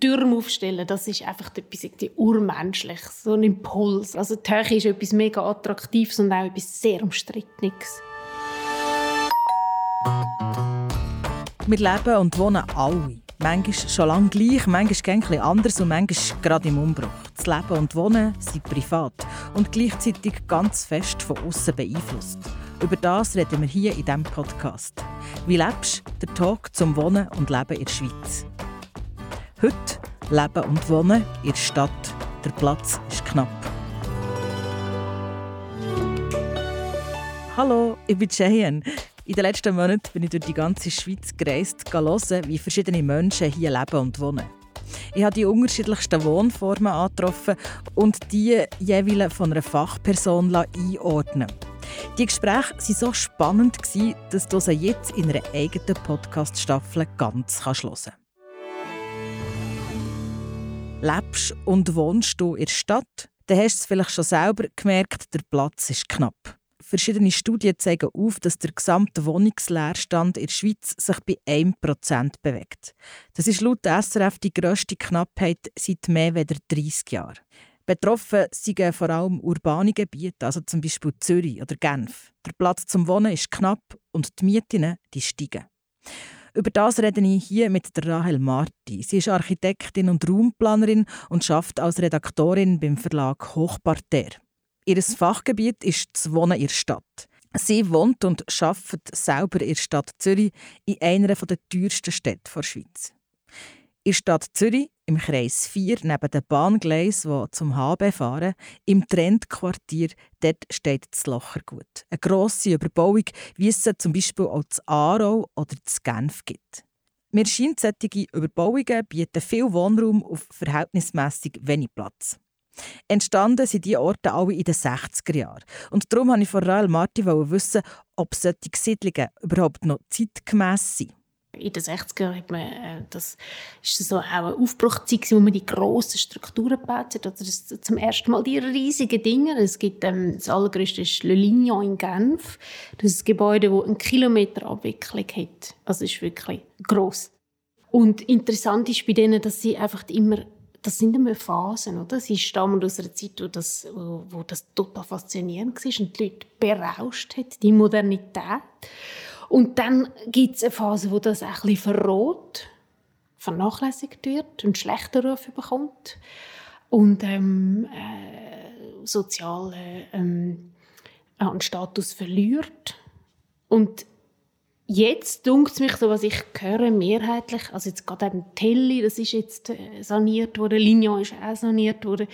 Türme aufstellen, das ist einfach etwas irgendwie urmenschliches, so ein Impuls. Also die Höhe ist etwas mega Attraktives und auch etwas sehr Umstrittenes. Wir leben und wohnen alle. Manchmal schon lange gleich, manchmal ein anders und manchmal gerade im Umbruch. Das Leben und Wohnen sind privat und gleichzeitig ganz fest von außen beeinflusst. Über das reden wir hier in diesem Podcast. Wie lebst du? Der Talk zum Wohnen und Leben in der Schweiz. Heute Leben und Wohnen in der Stadt. Der Platz ist knapp. Hallo, ich bin Cheyenne. In den letzten Monaten bin ich durch die ganze Schweiz gereist, hören, wie verschiedene Menschen hier leben und wohnen. Ich habe die unterschiedlichsten Wohnformen angetroffen und die jeweils von einer Fachperson einordnen Die Gespräche waren so spannend, dass du sie jetzt in einer eigenen Podcast-Staffel ganz hören kannst. Lebst und wohnst du in der Stadt, dann hast du es vielleicht schon selber gemerkt, der Platz ist knapp. Verschiedene Studien zeigen auf, dass der gesamte Wohnungsleerstand in der Schweiz sich bei 1% bewegt. Das ist laut SRF die grösste Knappheit seit mehr als 30 Jahren. Betroffen sind vor allem urbane Gebiete, also zum Beispiel Zürich oder Genf. Der Platz zum Wohnen ist knapp und die Mieten die steigen. Über das rede ich hier mit Rahel Marti. Sie ist Architektin und Raumplanerin und schafft als Redaktorin beim Verlag Hochparterre. Ihr Fachgebiet ist das Wohnen in der Stadt. Sie wohnt und arbeitet selber in der Stadt Zürich, in einer der teuersten Städte der Schweiz. In der Stadt Zürich, im Kreis 4, neben den Bahngleisen, die zum HB fahren, im Trendquartier, dort steht das Lochergut. Eine grosse Überbauung, wie es zum Beispiel auch zu Aarau oder zu Genf gibt. Mir scheint, solche Überbauungen bieten viel Wohnraum auf verhältnismäßig wenig Platz. Entstanden sind diese Orte alle in den 60er Jahren. Und darum wollte ich von Rael Marti wissen, ob solche Siedlungen überhaupt noch zeitgemäss sind in den 60er Jahren hat man, äh, das ist so auch eine Aufbruchzeit, wo man die grossen Strukturen gebaut hat. Also das, zum ersten Mal die riesigen Dinge. Es gibt ähm, das allergrößte ist Le Lignon in Genf. Das ist ein Gebäude, das einen Kilometer Abwicklung hat. Also ist wirklich gross. Und interessant ist bei denen, dass sie einfach immer das sind immer Phasen, oder? Sie stammen aus einer Zeit, wo das, wo, wo das total faszinierend war und die Leute berauscht hat, die Modernität. Und dann gibt es eine Phase, wo das ein bisschen verroht, vernachlässigt wird und schlechter Ruf bekommt und ähm, äh, sozial äh, ähm, an Status verliert. Und jetzt dunkt es mich so, was ich höre, mehrheitlich, also jetzt gerade eben Telly, das ist jetzt äh, saniert worden, Lignon ist auch saniert worden.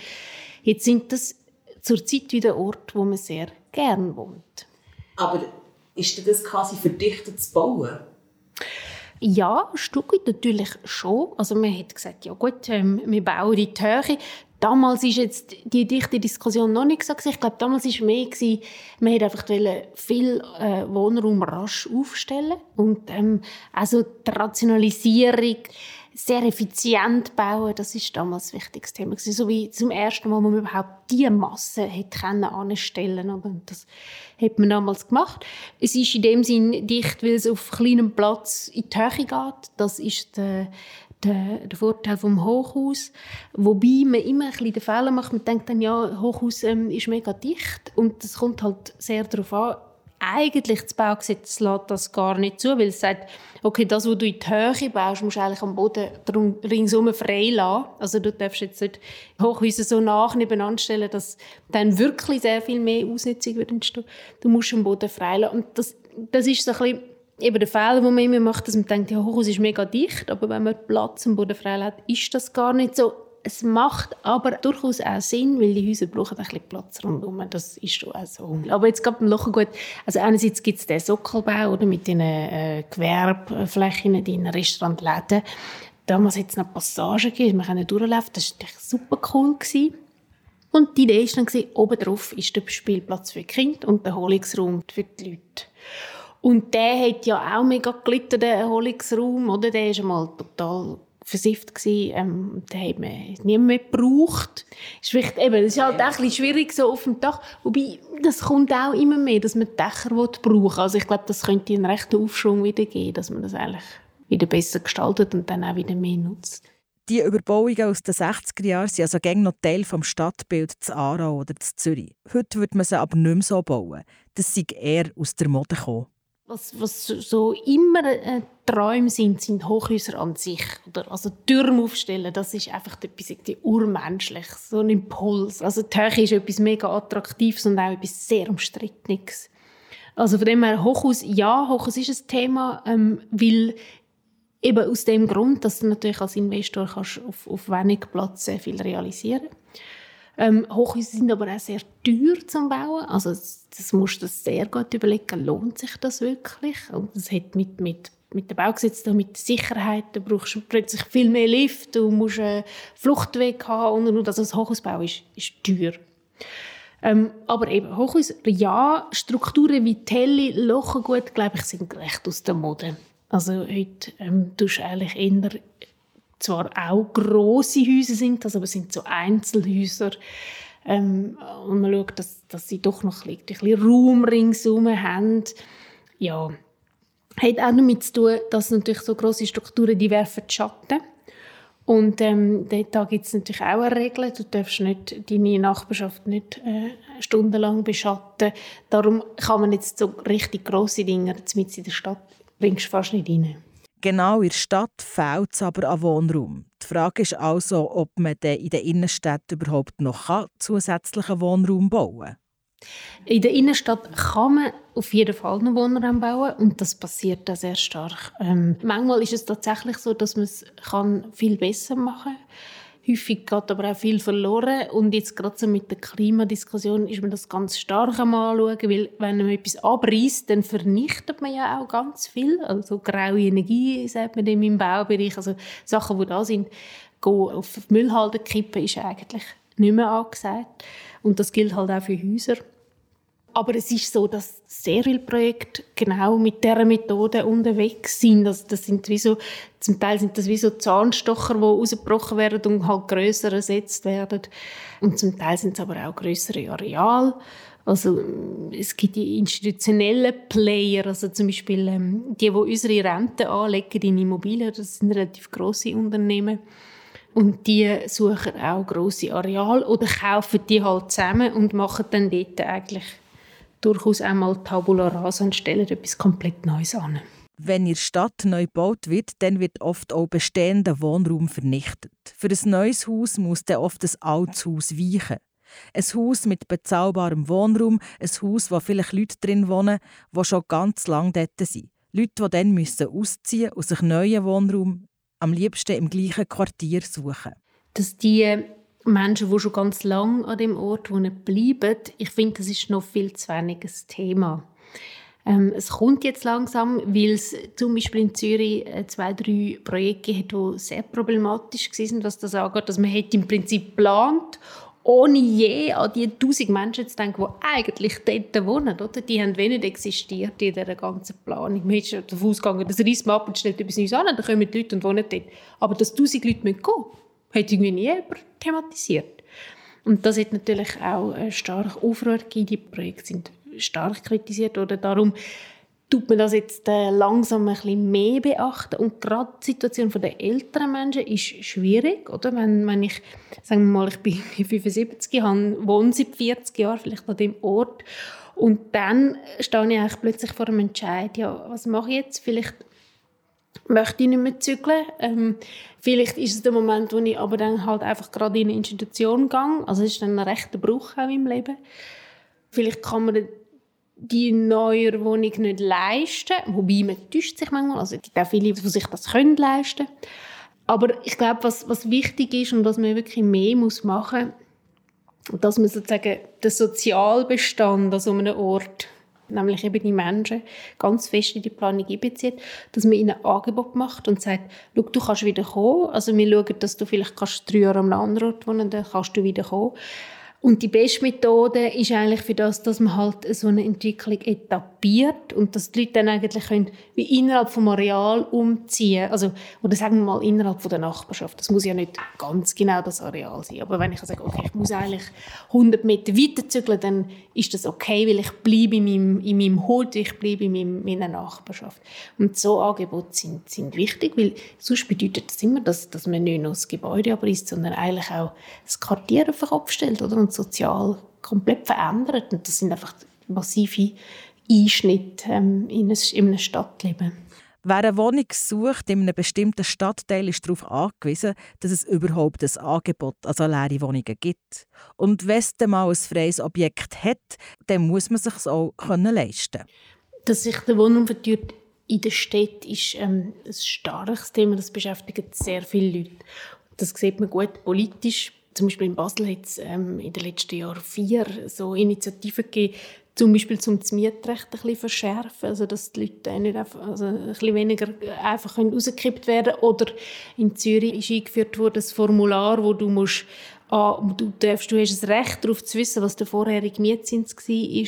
Jetzt sind das zurzeit wieder Orte, wo man sehr gern wohnt. Aber ist das quasi verdichtet zu bauen? Ja, ein natürlich schon. Also man hat gesagt, ja gut, ähm, wir bauen die Höhe. Damals ist jetzt die dichte Diskussion noch nicht so. Ich glaube, damals war mehr, gewesen, man wollte einfach viel äh, Wohnraum rasch aufstellen. Und ähm, also die Rationalisierung sehr effizient bauen, das ist damals ein wichtiges Thema. So wie zum ersten Mal, wo man überhaupt diese Masse hätte anstellen können. Das hat man damals gemacht. Es ist in dem Sinn dicht, weil es auf kleinem Platz in die Höhe geht. Das ist der, der, der Vorteil vom Hochhaus. Wobei man immer ein bisschen den Fehler macht. Man denkt dann, ja, Hochhaus ähm, ist mega dicht. Und es kommt halt sehr darauf an, eigentlich das Baugesetz lässt das gar nicht zu, weil es sagt, okay, das, was du in die Höhe baust, musst du eigentlich am Boden ringsum frei lassen. Also du darfst jetzt nicht Hochhäuser so nach nebeneinander stellen, dass dann wirklich sehr viel mehr Ausnutzung wird. Du musst am Boden frei lassen. Und das, das ist so ein bisschen eben der Fehler, den man immer macht, dass man denkt, ja, Hochhaus ist mega dicht, aber wenn man Platz am Boden frei lässt, ist das gar nicht so es macht aber durchaus auch Sinn, weil die Häuser brauchen ein bisschen Platz rundherum. Das ist schon auch so. Aber jetzt gerade beim Lochergut, also einerseits gibt es den Sockelbau oder, mit den äh, Gewerbeflächen, den Restaurantläden. Damals hat es noch Passagen gegeben, wir können durchlaufen. Das war super cool. Gewesen. Und die Idee war dann, oben drauf ist der Spielplatz für die Kinder und der Erholungsraum für die Leute. Und der hat ja auch mega gelitten, der Erholungsraum, oder? Der ist einmal total versifft gsi, ähm, den hat man nie mehr gebraucht. Ist eben, ist halt auch ein schwierig so auf dem Dach, wobei das kommt auch immer mehr, dass man Dächer brauchen Also ich glaube, das könnte einen rechten Aufschwung wieder geben, dass man das eigentlich wieder besser gestaltet und dann auch wieder mehr nutzt. Die Überbauungen aus den 60er Jahren sind also gängig noch Teil des Stadtbilds zu Aarau oder zu Zürich. Heute würde man sie aber nicht mehr so bauen. Das sei eher aus der Mode gekommen. Was, was so immer äh, Träume sind, sind Hochhäuser an sich. Oder, also Türme aufstellen, das ist einfach etwas urmenschliches, so ein Impuls. Also die Höhe ist etwas mega Attraktives und auch etwas sehr Umstrittenes. Also von dem her, Hochhaus, ja, Hochhaus ist ein Thema, ähm, weil eben aus dem Grund, dass du natürlich als Investor kannst auf, auf wenig Platz sehr viel realisieren kannst. Ähm, Hochhäuser sind aber auch sehr teuer zum Bauen. Also das, das musst du sehr gut überlegen, lohnt sich das wirklich? Und das hat mit, mit, mit dem Baugesetz, mit der Sicherheit, da brauchst du plötzlich viel mehr Lift, du musst einen Fluchtweg haben und, und also das Hochhausbau ist, ist teuer. Ähm, aber eben, Hochhäuser, ja, Strukturen wie Telly, Lochengut, glaube ich, sind recht aus der Mode. Also heute ähm, tust du eigentlich eher zwar auch große Häuser sind das, aber es sind so Einzelhäuser. Ähm, und man schaut, dass, dass sie doch noch ein bisschen Raum ringsherum haben. Ja, hat auch damit zu tun, dass natürlich so große Strukturen, die werfen Schatten. Und ähm, da gibt es natürlich auch eine Regel. Du darfst nicht, deine Nachbarschaft nicht äh, stundenlang beschatten. Darum kann man jetzt so richtig grosse Dinge mit in der Stadt bringst fast nicht rein. Genau in der Stadt fehlt es aber an Wohnraum. Die Frage ist also, ob man in der Innenstadt überhaupt noch zusätzlichen Wohnraum bauen kann. In der Innenstadt kann man auf jeden Fall noch Wohnraum bauen und das passiert da sehr stark. Ähm, manchmal ist es tatsächlich so, dass man es viel besser machen kann. Häufig geht aber auch viel verloren. Und jetzt gerade so mit der Klimadiskussion ist man das ganz stark am anschauen, weil wenn man etwas abreißt, dann vernichtet man ja auch ganz viel. Also graue Energie, sagt man dem im Baubereich. Also Sachen, die da sind, auf Müllhalde kippen, ist eigentlich nicht mehr angesagt. Und das gilt halt auch für Häuser. Aber es ist so, dass sehr viele Projekte genau mit dieser Methode unterwegs sind. Also das sind wie so, zum Teil sind das wie so Zahnstocher, die rausgebrochen werden und halt grösser ersetzt werden. Und zum Teil sind es aber auch größere Areale. Also es gibt die institutionellen Player, also zum Beispiel ähm, die, die unsere Rente anlegen in Immobilien, das sind relativ große Unternehmen. Und die suchen auch große Areale oder kaufen die halt zusammen und machen dann dort eigentlich durchaus einmal Tabula rasa und stellen etwas komplett Neues an. Wenn in der Stadt neu gebaut wird, dann wird oft auch bestehender Wohnraum vernichtet. Für ein neues Haus muss dann oft ein altes Haus weichen. Ein Haus mit bezahlbarem Wohnraum, ein Haus, wo vielleicht Leute drin wohnen, die schon ganz lange dort sind. Leute, die dann müssen ausziehen und sich neuen Wohnraum am liebsten im gleichen Quartier suchen. Dass die Menschen, die schon ganz lange an dem Ort wohnen, bleiben, ich finde, das ist noch viel zu wenig ein Thema. Ähm, es kommt jetzt langsam, weil es zum Beispiel in Zürich äh, zwei, drei Projekte hat, die sehr problematisch waren, was das angeht. Also man hat im Prinzip geplant, ohne je an die tausend Menschen zu denken, die eigentlich dort wohnen. Oder? Die haben wenig existiert in dieser ganzen Planung. Man ist davon ausgegangen, das reißt man ab und stellt etwas Neues an, dann kommen die Leute und wohnen dort. Aber dass tausend Leute gehen müssen, hat irgendwie nie jemand thematisiert. Und das hat natürlich auch stark Aufruhr. Die Projekte sind stark kritisiert oder darum tut man das jetzt äh, langsam ein bisschen mehr beachten. Und gerade die Situation der älteren Menschen ist schwierig, oder? Wenn, wenn ich, sagen wir mal, ich bin 75, habe, wohne seit 40 Jahren vielleicht an dem Ort und dann stehe ich plötzlich vor einem Entscheid, ja, was mache ich jetzt? Vielleicht möchte ich nicht mehr zügeln. Ähm, vielleicht ist es der Moment, wo ich aber dann halt einfach gerade in eine Institution gehe. Also es ist dann ein rechter Bruch auch im Leben. Vielleicht kann man die neue Wohnung nicht leisten, wobei man täuscht sich manchmal. Also es gibt auch viele, die sich das können leisten Aber ich glaube, was, was wichtig ist und was man wirklich mehr muss machen muss, dass man sozusagen den Sozialbestand an so einem Ort nämlich eben die Menschen, ganz fest in die Planung einbezieht, dass man ihnen ein Angebot macht und sagt, Schau, du kannst wieder kommen, also wir schauen, dass du vielleicht kannst drei Jahre am anderen Ort wohnen, dann kannst du wieder kommen. Und die beste Methode ist eigentlich für das, dass man halt so eine Entwicklung etabliert und dass die Leute dann eigentlich können wie innerhalb vom Areal umziehen, also oder sagen wir mal innerhalb von der Nachbarschaft. Das muss ja nicht ganz genau das Areal sein, aber wenn ich sage, okay, ich muss eigentlich 100 Meter weiter zügeln, dann ist das okay, weil ich bleibe in meinem, in meinem Hut, ich bleibe in meinem, meiner Nachbarschaft. Und so Angebote sind, sind wichtig, weil sonst bedeutet das immer, dass, dass man nicht nur das Gebäude abreißt, sondern eigentlich auch das Quartier auf den Kopf stellt oder? und sozial komplett verändert. Und das sind einfach massive Einschnitte ähm, in, einem Stadtleben. Wer eine Wohnung sucht in einem bestimmten Stadtteil, ist darauf angewiesen, dass es überhaupt ein Angebot an leere Wohnungen gibt. Und wenn es mal ein freies Objekt hat, dann muss man es sich auch leisten können. Dass sich der Wohnraum verteuert in der Stadt ist ähm, ein starkes Thema. Das beschäftigt sehr viele Leute. Das sieht man gut politisch zum Beispiel in Basel hat es ähm, in den letzten Jahren vier so Initiativen gegeben, zum Beispiel zum das Mietrecht ein bisschen verschärfen, also dass die Leute nicht einfach, also ein bisschen weniger einfach rausgekippt werden Oder in Zürich ist eingeführt worden das Formular, wo du musst ah, du, darfst, du hast das Recht darauf zu wissen, was der vorherige Mietzins war.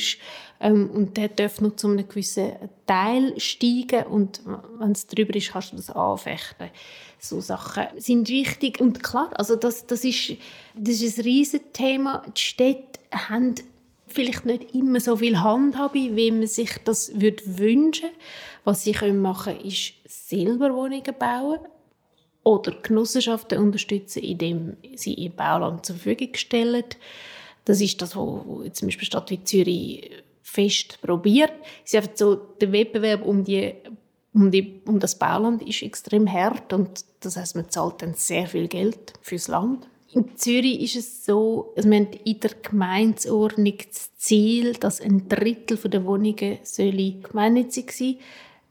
Ähm, und der darf nur zu einem gewissen Teil steigen. Und wenn es drüber ist, kannst du das anfechten so Sachen sind wichtig und klar, also das, das, ist, das ist ein riesiges Thema. Die Städte haben vielleicht nicht immer so viel Handhabe, wie man sich das würde wünschen. Was sie machen können, ist selber Wohnungen bauen oder Genossenschaften unterstützen, indem sie ihr Bauland zur Verfügung stellen. Das ist das, was zum Beispiel Stadt wie Zürich fest probiert. Es ist einfach so der Wettbewerb um die um, die, um das Bauland ist extrem hart und das heißt, man zahlt dann sehr viel Geld fürs Land. In Zürich ist es so, wir haben in der Gemeindeordnung das Ziel, dass ein Drittel der Wohnungen gemeinnützig sein soll.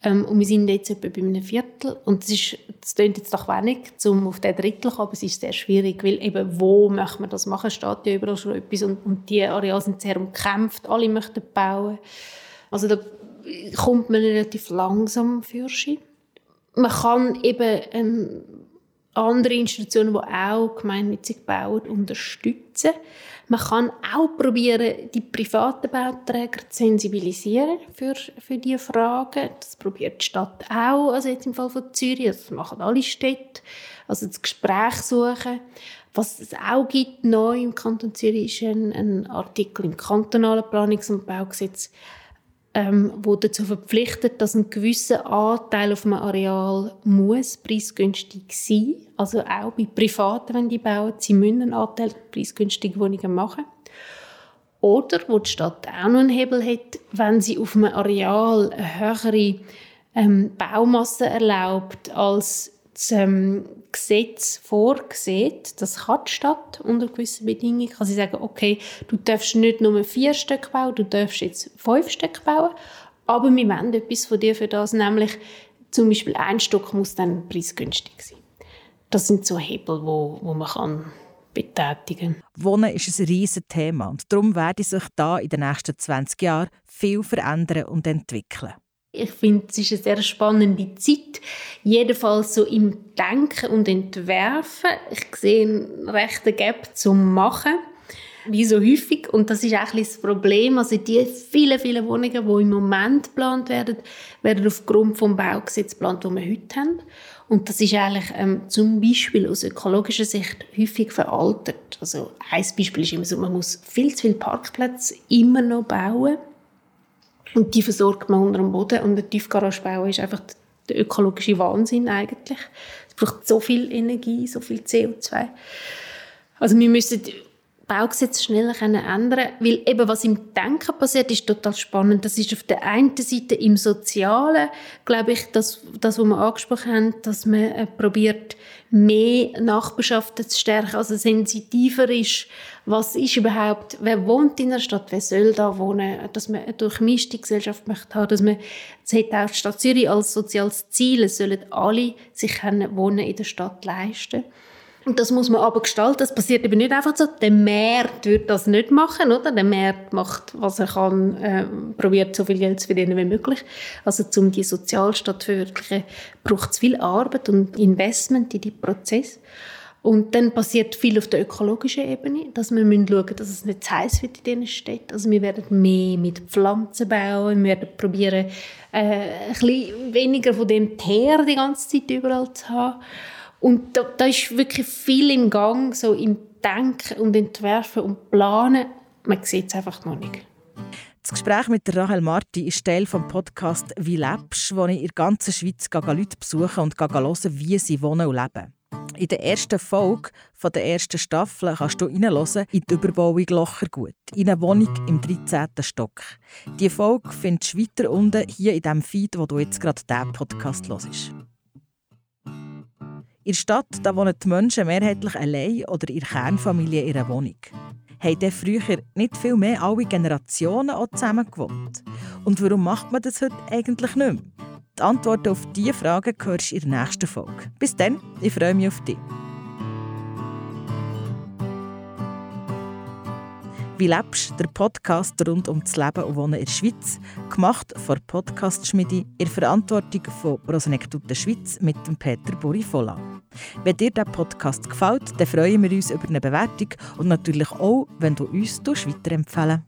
Ähm, und wir sind jetzt etwa bei einem Viertel. Und das, ist, das klingt jetzt doch wenig, um auf den Drittel zu kommen, aber es ist sehr schwierig, weil eben, wo möchte man das machen? Es steht ja überall schon etwas und, und die Areale sind sehr umkämpft, alle möchten bauen. Also da kommt man relativ langsam für. Man kann eben ähm, andere Institutionen, die auch gemeinnützig bauen, unterstützen. Man kann auch probieren, die privaten Bauträger zu sensibilisieren für, für diese Fragen. Das probiert die Stadt auch, also jetzt im Fall von Zürich, das machen alle Städte. Also das Gespräch suchen. Was es auch gibt, neu im Kanton Zürich, ist ein, ein Artikel im kantonalen Planungs- und Baugesetz, ähm, wo dazu verpflichtet, dass ein gewisser Anteil auf einem Areal muss preisgünstig sein. Also auch bei Privaten, wenn die bauen, sie müssen einen Anteil preisgünstige Wohnungen machen. Oder, wo die Stadt auch noch einen Hebel hat, wenn sie auf einem Areal eine höhere ähm, Baumasse erlaubt, als das ähm, Gesetz vorsieht, das kann die Stadt unter gewissen Bedingungen, kann sie sagen, okay, du darfst nicht nur vier Stück bauen, du darfst jetzt fünf Stück bauen, aber wir wollen etwas von dir für das, nämlich zum Beispiel ein Stück muss dann preisgünstig sein. Das sind so Hebel, wo, wo man kann betätigen. Wohnen ist ein riesiges Thema und darum werde sich da in den nächsten 20 Jahren viel verändern und entwickeln. Ich finde, es ist eine sehr spannende Zeit. Jedenfalls so im Denken und Entwerfen. Ich sehe einen rechten Gap zum Machen. Wie so häufig. Und das ist auch ein das Problem. Also die vielen, vielen Wohnungen, die im Moment geplant werden, werden aufgrund des Baugesetzes geplant, das wir heute haben. Und das ist eigentlich ähm, zum Beispiel aus ökologischer Sicht häufig veraltet. Also ein Beispiel ist immer so, man muss viel zu viele Parkplätze immer noch bauen und die versorgt man unter dem Boden. Und ein Tiefgaragebau ist einfach der ökologische Wahnsinn eigentlich. Es braucht so viel Energie, so viel CO2. Also wir müssen Baugesetz schneller ändern weil eben was im Denken passiert, ist total spannend. Das ist auf der einen Seite im Sozialen, glaube ich, das, das was wir angesprochen haben, dass man äh, probiert, mehr Nachbarschaften zu stärken, also sensitiver ist, was ist überhaupt, wer wohnt in der Stadt, wer soll da wohnen, dass man eine durchmischte Gesellschaft möchte haben, dass man, das hat auch die Stadt Zürich als soziales Ziel, es sollen alle sich Wohnen in der Stadt leisten und das muss man aber gestalten. Das passiert eben nicht einfach so. Der Markt wird das nicht machen, oder? Der Markt macht, was er kann, äh, probiert so viel Geld zu verdienen wie möglich. Also, um die Sozialstadt zu verwirklichen, braucht es viel Arbeit und Investment in die Prozess. Und dann passiert viel auf der ökologischen Ebene, dass wir schauen müssen, dass es nicht zu heiß wird in diesen Städten. Also wir werden mehr mit Pflanzen bauen, wir werden probieren, äh, ein bisschen weniger von dem Teer die ganze Zeit überall zu haben. Und da, da ist wirklich viel im Gang, so im Denken und Entwerfen und Planen. Man sieht es einfach noch nicht. Das Gespräch mit Rahel Marti ist Teil des Podcasts «Wie lebst?», wo ich in der ganzen Schweiz Leute besuche und hören, wie sie wohnen und leben. In der ersten Folge der ersten Staffel kannst du reinhören in die Überbauung Lochergut, in eine Wohnung im 13. Stock. Diese Folge findest du weiter unten hier in dem Feed, wo du jetzt gerade diesen Podcast hörst. In der Stadt da wohnen die Menschen mehrheitlich allein oder der Kernfamilie in ihrer Wohnung. Haben früher nicht viel mehr alle Generationen auch zusammen gewohnt? Und warum macht man das heute eigentlich nicht mehr? Die Antworten auf diese Fragen hörst du in der nächsten Folge. Bis dann, ich freue mich auf dich. Wie lebst? Der Podcast rund um das Leben und Wohnen in der Schweiz, gemacht von Podcast Schmiede in Verantwortung von Rosenectute Schweiz mit dem Peter Burifola. Wenn dir der Podcast gefällt, dann freuen wir uns über eine Bewertung und natürlich auch, wenn du uns weiterempfehlen